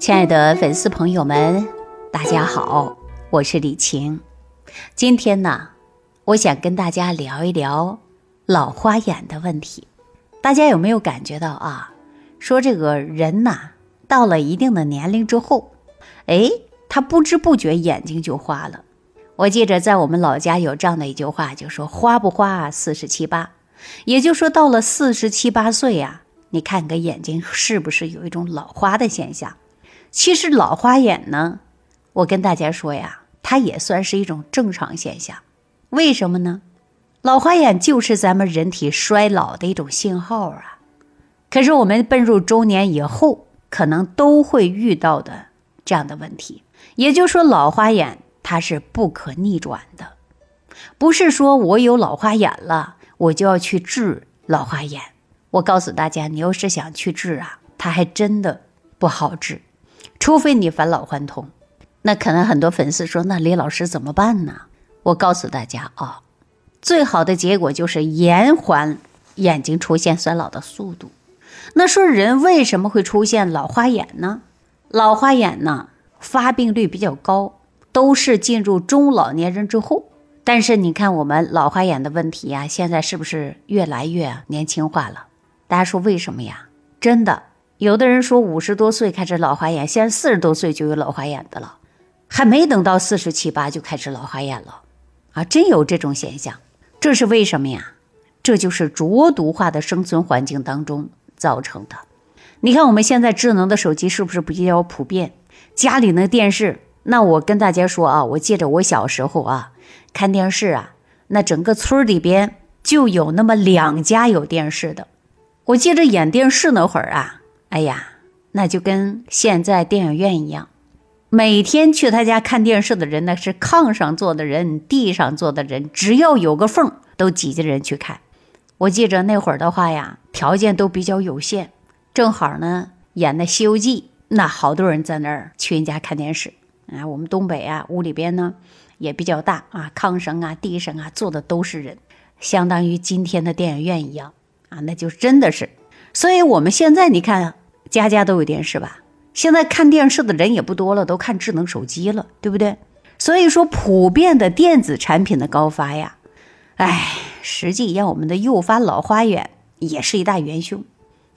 亲爱的粉丝朋友们，大家好，我是李晴。今天呢，我想跟大家聊一聊老花眼的问题。大家有没有感觉到啊？说这个人呐，到了一定的年龄之后，哎，他不知不觉眼睛就花了。我记着在我们老家有这样的一句话，就说“花不花，四十七八”，也就说到了四十七八岁呀，你看个眼睛是不是有一种老花的现象？其实老花眼呢，我跟大家说呀，它也算是一种正常现象。为什么呢？老花眼就是咱们人体衰老的一种信号啊。可是我们奔入中年以后，可能都会遇到的这样的问题。也就是说，老花眼它是不可逆转的，不是说我有老花眼了，我就要去治老花眼。我告诉大家，你要是想去治啊，它还真的不好治。除非你返老还童，那可能很多粉丝说：“那李老师怎么办呢？”我告诉大家啊，最好的结果就是延缓眼睛出现衰老的速度。那说人为什么会出现老花眼呢？老花眼呢，发病率比较高，都是进入中老年人之后。但是你看我们老花眼的问题呀，现在是不是越来越年轻化了？大家说为什么呀？真的。有的人说五十多岁开始老花眼，现在四十多岁就有老花眼的了，还没等到四十七八就开始老花眼了，啊，真有这种现象，这是为什么呀？这就是浊毒化的生存环境当中造成的。你看我们现在智能的手机是不是比较普遍？家里那电视，那我跟大家说啊，我记着我小时候啊看电视啊，那整个村里边就有那么两家有电视的，我记着演电视那会儿啊。哎呀，那就跟现在电影院一样，每天去他家看电视的人，那是炕上坐的人，地上坐的人，只要有个缝，都挤着人去看。我记着那会儿的话呀，条件都比较有限，正好呢演的《西游记》，那好多人在那儿去人家看电视。啊，我们东北啊，屋里边呢也比较大啊，炕上啊、地上啊坐的都是人，相当于今天的电影院一样啊，那就真的是。所以我们现在你看。家家都有电视吧？现在看电视的人也不多了，都看智能手机了，对不对？所以说，普遍的电子产品的高发呀，哎，实际让我们的诱发老花眼也是一大元凶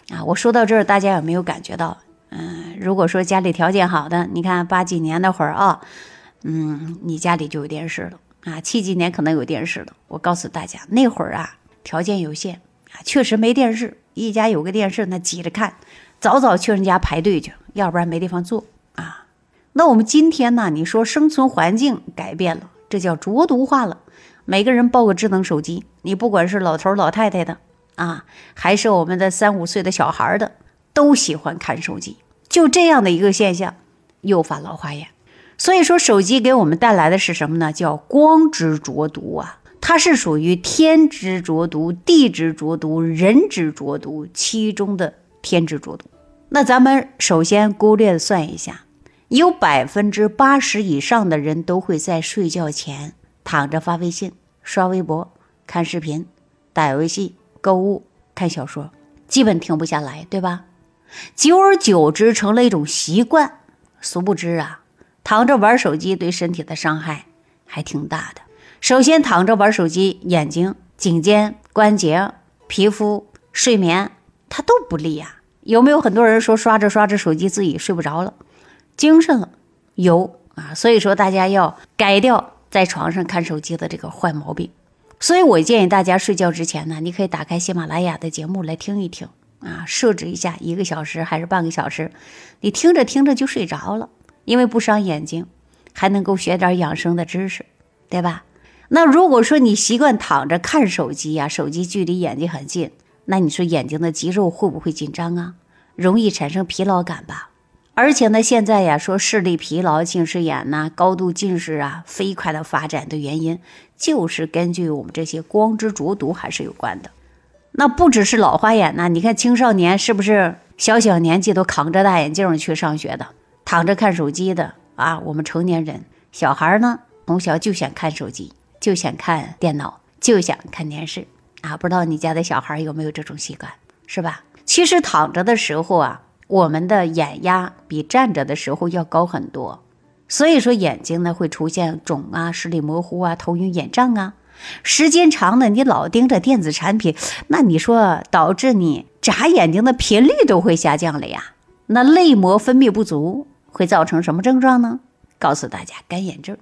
啊！我说到这儿，大家有没有感觉到？嗯，如果说家里条件好的，你看八几年那会儿啊，嗯，你家里就有电视了啊。七几年可能有电视了。我告诉大家，那会儿啊，条件有限啊，确实没电视，一家有个电视，那挤着看。早早去人家排队去，要不然没地方坐啊。那我们今天呢？你说生存环境改变了，这叫浊毒化了。每个人抱个智能手机，你不管是老头老太太的啊，还是我们的三五岁的小孩的，都喜欢看手机。就这样的一个现象，诱发老花眼。所以说，手机给我们带来的是什么呢？叫光之浊毒啊！它是属于天之浊毒、地之浊毒、人之浊毒其中的天之浊毒。那咱们首先粗略的算一下，有百分之八十以上的人都会在睡觉前躺着发微信、刷微博、看视频、打游戏、购物、看小说，基本停不下来，对吧？久而久之成了一种习惯。殊不知啊，躺着玩手机对身体的伤害还挺大的。首先，躺着玩手机，眼睛、颈肩、关节、皮肤、睡眠，它都不利呀。有没有很多人说刷着刷着手机自己睡不着了，精神了？有啊，所以说大家要改掉在床上看手机的这个坏毛病。所以我建议大家睡觉之前呢，你可以打开喜马拉雅的节目来听一听啊，设置一下一个小时还是半个小时，你听着听着就睡着了，因为不伤眼睛，还能够学点养生的知识，对吧？那如果说你习惯躺着看手机呀，手机距离眼睛很近。那你说眼睛的肌肉会不会紧张啊？容易产生疲劳感吧？而且呢，现在呀说视力疲劳、近视眼呐、高度近视啊，飞快的发展的原因，就是根据我们这些光之浊毒还是有关的。那不只是老花眼呐，你看青少年是不是小小年纪都扛着大眼镜去上学的，躺着看手机的啊？我们成年人小孩呢，从小就想看手机，就想看电脑，就想看电视。啊，不知道你家的小孩有没有这种习惯，是吧？其实躺着的时候啊，我们的眼压比站着的时候要高很多，所以说眼睛呢会出现肿啊、视力模糊啊、头晕眼胀啊。时间长了，你老盯着电子产品，那你说导致你眨眼睛的频率都会下降了呀？那泪膜分泌不足会造成什么症状呢？告诉大家，干眼症。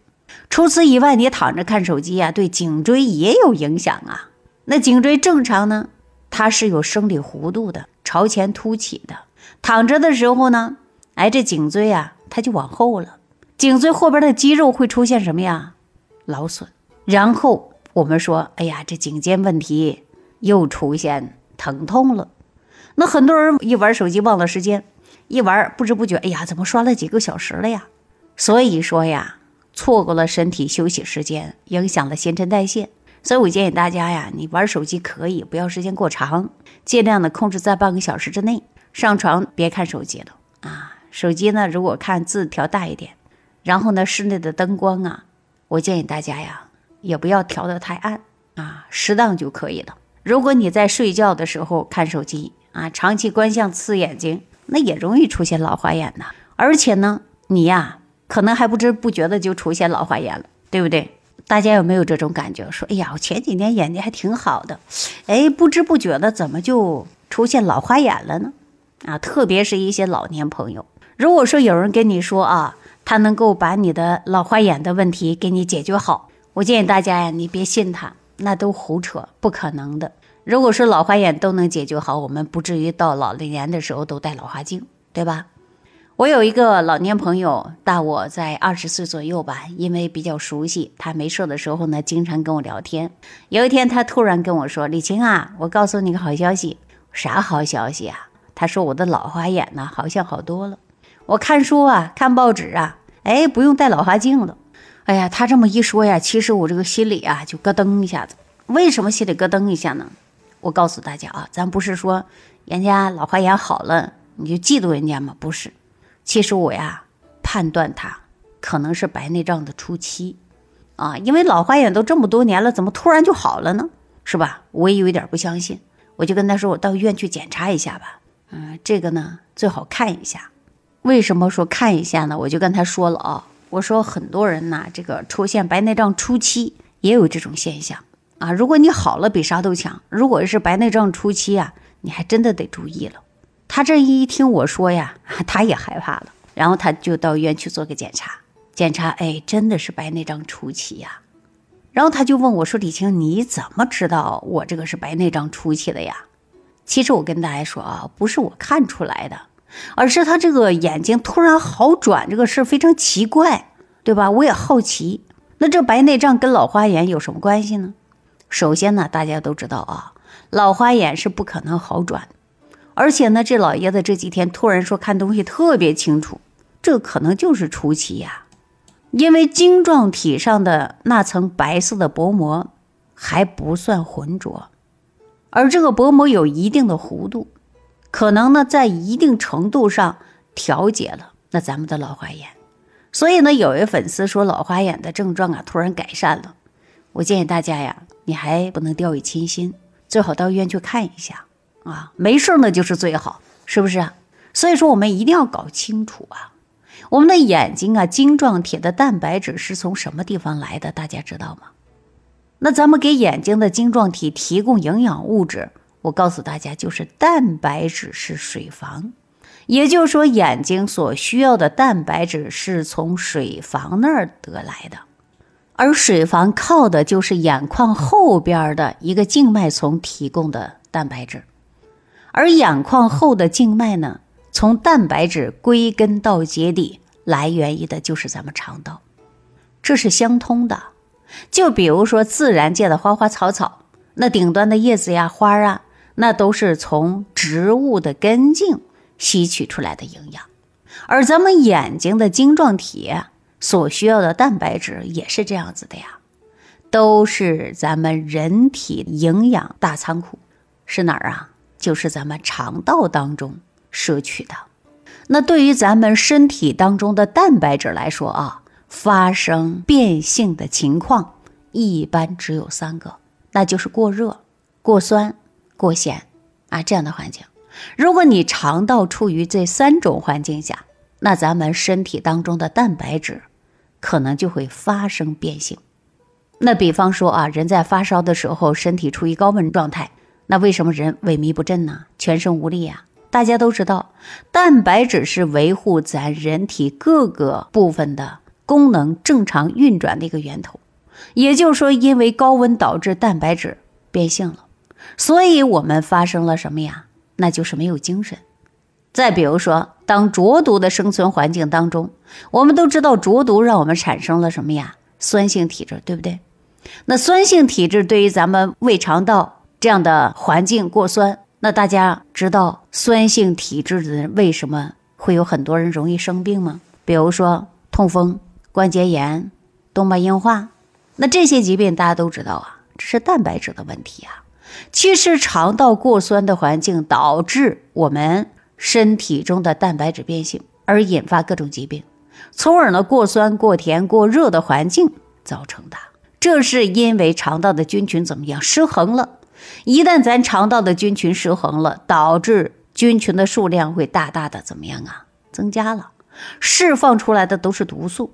除此以外，你躺着看手机呀，对颈椎也有影响啊。那颈椎正常呢，它是有生理弧度的，朝前凸起的。躺着的时候呢，哎，这颈椎啊，它就往后了，颈椎后边的肌肉会出现什么呀？劳损。然后我们说，哎呀，这颈肩问题又出现疼痛了。那很多人一玩手机忘了时间，一玩不知不觉，哎呀，怎么刷了几个小时了呀？所以说呀。错过了身体休息时间，影响了新陈代谢，所以我建议大家呀，你玩手机可以，不要时间过长，尽量的控制在半个小时之内。上床别看手机了啊，手机呢，如果看字调大一点，然后呢，室内的灯光啊，我建议大家呀，也不要调得太暗啊，适当就可以了。如果你在睡觉的时候看手机啊，长期观相刺眼睛，那也容易出现老花眼呐。而且呢，你呀。可能还不知不觉的就出现老花眼了，对不对？大家有没有这种感觉？说，哎呀，我前几年眼睛还挺好的，哎，不知不觉的怎么就出现老花眼了呢？啊，特别是一些老年朋友，如果说有人跟你说啊，他能够把你的老花眼的问题给你解决好，我建议大家呀，你别信他，那都胡扯，不可能的。如果说老花眼都能解决好，我们不至于到老年的时候都戴老花镜，对吧？我有一个老年朋友，大我在二十岁左右吧，因为比较熟悉，他没事的时候呢，经常跟我聊天。有一天，他突然跟我说：“李晴啊，我告诉你个好消息。”啥好消息啊？他说：“我的老花眼呢，好像好多了。我看书啊，看报纸啊，哎，不用戴老花镜了。”哎呀，他这么一说呀，其实我这个心里啊就咯噔一下子。为什么心里咯噔一下呢？我告诉大家啊，咱不是说人家老花眼好了你就嫉妒人家吗？不是。其实我呀，判断他可能是白内障的初期，啊，因为老花眼都这么多年了，怎么突然就好了呢？是吧？我也有点不相信，我就跟他说，我到医院去检查一下吧。嗯，这个呢最好看一下。为什么说看一下呢？我就跟他说了啊，我说很多人呐，这个出现白内障初期也有这种现象啊。如果你好了，比啥都强。如果是白内障初期啊，你还真的得注意了。他这一听我说呀，他也害怕了，然后他就到医院去做个检查，检查，哎，真的是白内障初期呀。然后他就问我说：“李青，你怎么知道我这个是白内障初期的呀？”其实我跟大家说啊，不是我看出来的，而是他这个眼睛突然好转这个事非常奇怪，对吧？我也好奇，那这白内障跟老花眼有什么关系呢？首先呢，大家都知道啊，老花眼是不可能好转。而且呢，这老爷子这几天突然说看东西特别清楚，这可能就是初期呀，因为晶状体上的那层白色的薄膜还不算浑浊，而这个薄膜有一定的弧度，可能呢在一定程度上调节了那咱们的老花眼。所以呢，有位粉丝说老花眼的症状啊突然改善了，我建议大家呀，你还不能掉以轻心，最好到医院去看一下。啊，没事那，就是最好，是不是啊？所以说，我们一定要搞清楚啊，我们的眼睛啊，晶状体的蛋白质是从什么地方来的？大家知道吗？那咱们给眼睛的晶状体提供营养物质，我告诉大家，就是蛋白质是水房，也就是说，眼睛所需要的蛋白质是从水房那儿得来的，而水房靠的就是眼眶后边的一个静脉丛提供的蛋白质。而眼眶后的静脉呢，从蛋白质归根到结底来源于的就是咱们肠道，这是相通的。就比如说自然界的花花草草，那顶端的叶子呀、花啊，那都是从植物的根茎吸取出来的营养。而咱们眼睛的晶状体所需要的蛋白质也是这样子的呀，都是咱们人体营养大仓库，是哪儿啊？就是咱们肠道当中摄取的，那对于咱们身体当中的蛋白质来说啊，发生变性的情况一般只有三个，那就是过热、过酸、过咸啊这样的环境。如果你肠道处于这三种环境下，那咱们身体当中的蛋白质可能就会发生变性。那比方说啊，人在发烧的时候，身体处于高温状态，那为什么人萎靡不振呢？全身无力呀？大家都知道，蛋白质是维护咱人体各个部分的功能正常运转的一个源头。也就是说，因为高温导致蛋白质变性了，所以我们发生了什么呀？那就是没有精神。再比如说，当浊毒的生存环境当中，我们都知道浊毒让我们产生了什么呀？酸性体质，对不对？那酸性体质对于咱们胃肠道这样的环境过酸，那大家知道酸性体质的人为什么会有很多人容易生病吗？比如说痛风、关节炎、动脉硬化，那这些疾病大家都知道啊，这是蛋白质的问题啊。其实肠道过酸的环境导致我们身体中的蛋白质变性，而引发各种疾病，从而呢过酸、过甜、过热的环境造成的。这是因为肠道的菌群怎么样失衡了？一旦咱肠道的菌群失衡了，导致菌群的数量会大大的怎么样啊？增加了，释放出来的都是毒素，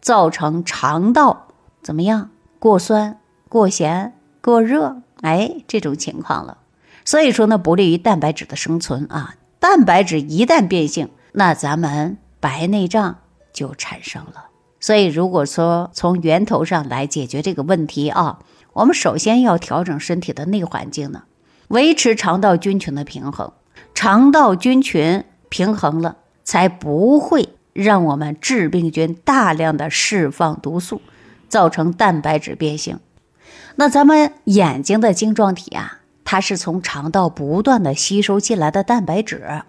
造成肠道怎么样？过酸、过咸、过热，哎，这种情况了。所以说呢，不利于蛋白质的生存啊。蛋白质一旦变性，那咱们白内障就产生了。所以，如果说从源头上来解决这个问题啊，我们首先要调整身体的内环境呢，维持肠道菌群的平衡。肠道菌群平衡了，才不会让我们致病菌大量的释放毒素，造成蛋白质变性。那咱们眼睛的晶状体啊，它是从肠道不断的吸收进来的蛋白质，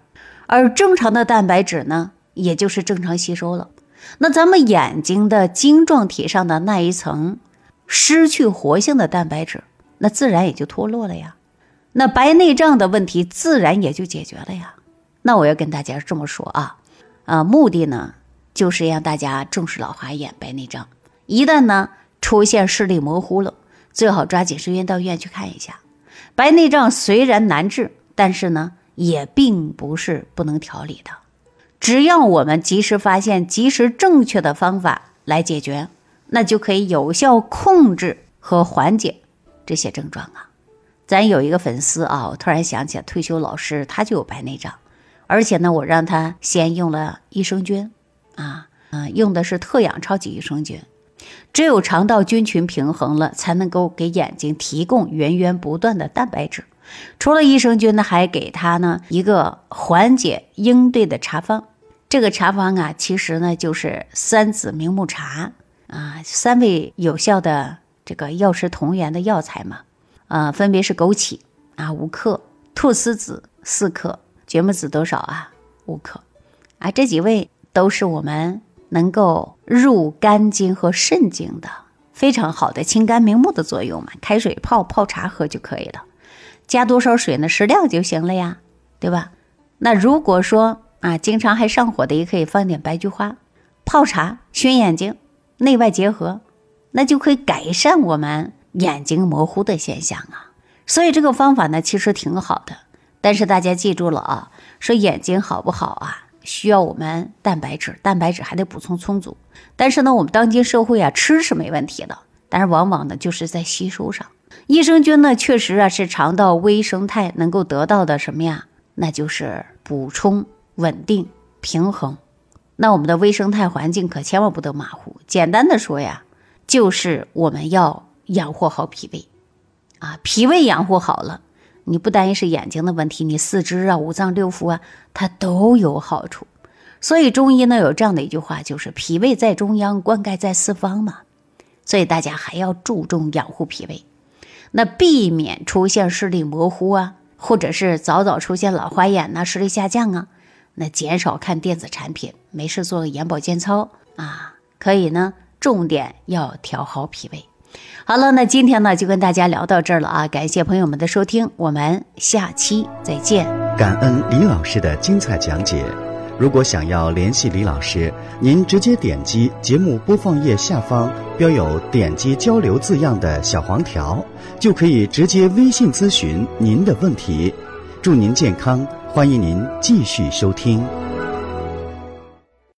而正常的蛋白质呢，也就是正常吸收了。那咱们眼睛的晶状体上的那一层失去活性的蛋白质，那自然也就脱落了呀。那白内障的问题自然也就解决了呀。那我要跟大家这么说啊，啊，目的呢就是让大家重视老花眼、白内障。一旦呢出现视力模糊了，最好抓紧时间到医院去看一下。白内障虽然难治，但是呢也并不是不能调理的。只要我们及时发现、及时正确的方法来解决，那就可以有效控制和缓解这些症状啊。咱有一个粉丝啊，我突然想起来，退休老师他就有白内障，而且呢，我让他先用了益生菌，啊啊，用的是特氧超级益生菌。只有肠道菌群平衡了，才能够给眼睛提供源源不断的蛋白质。除了益生菌呢，还给他呢一个缓解应对的茶方。这个茶方啊，其实呢就是三子明目茶啊，三味有效的这个药食同源的药材嘛，啊，分别是枸杞啊五克，菟丝子四克，决明子多少啊五克，啊，这几味都是我们能够入肝经和肾经的非常好的清肝明目的作用嘛，开水泡泡茶喝就可以了，加多少水呢？适量就行了呀，对吧？那如果说啊，经常还上火的也可以放点白菊花，泡茶熏眼睛，内外结合，那就可以改善我们眼睛模糊的现象啊。所以这个方法呢，其实挺好的。但是大家记住了啊，说眼睛好不好啊，需要我们蛋白质，蛋白质还得补充充足。但是呢，我们当今社会啊，吃是没问题的，但是往往呢，就是在吸收上，益生菌呢，确实啊是肠道微生态能够得到的什么呀？那就是补充。稳定平衡，那我们的微生态环境可千万不得马虎。简单的说呀，就是我们要养护好脾胃，啊，脾胃养护好了，你不单是眼睛的问题，你四肢啊、五脏六腑啊，它都有好处。所以中医呢有这样的一句话，就是脾胃在中央，灌溉在四方嘛。所以大家还要注重养护脾胃，那避免出现视力模糊啊，或者是早早出现老花眼呐、视力下降啊。那减少看电子产品，没事做个眼保健操啊，可以呢。重点要调好脾胃。好了，那今天呢就跟大家聊到这儿了啊，感谢朋友们的收听，我们下期再见。感恩李老师的精彩讲解。如果想要联系李老师，您直接点击节目播放页下方标有“点击交流”字样的小黄条，就可以直接微信咨询您的问题。祝您健康。欢迎您继续收听。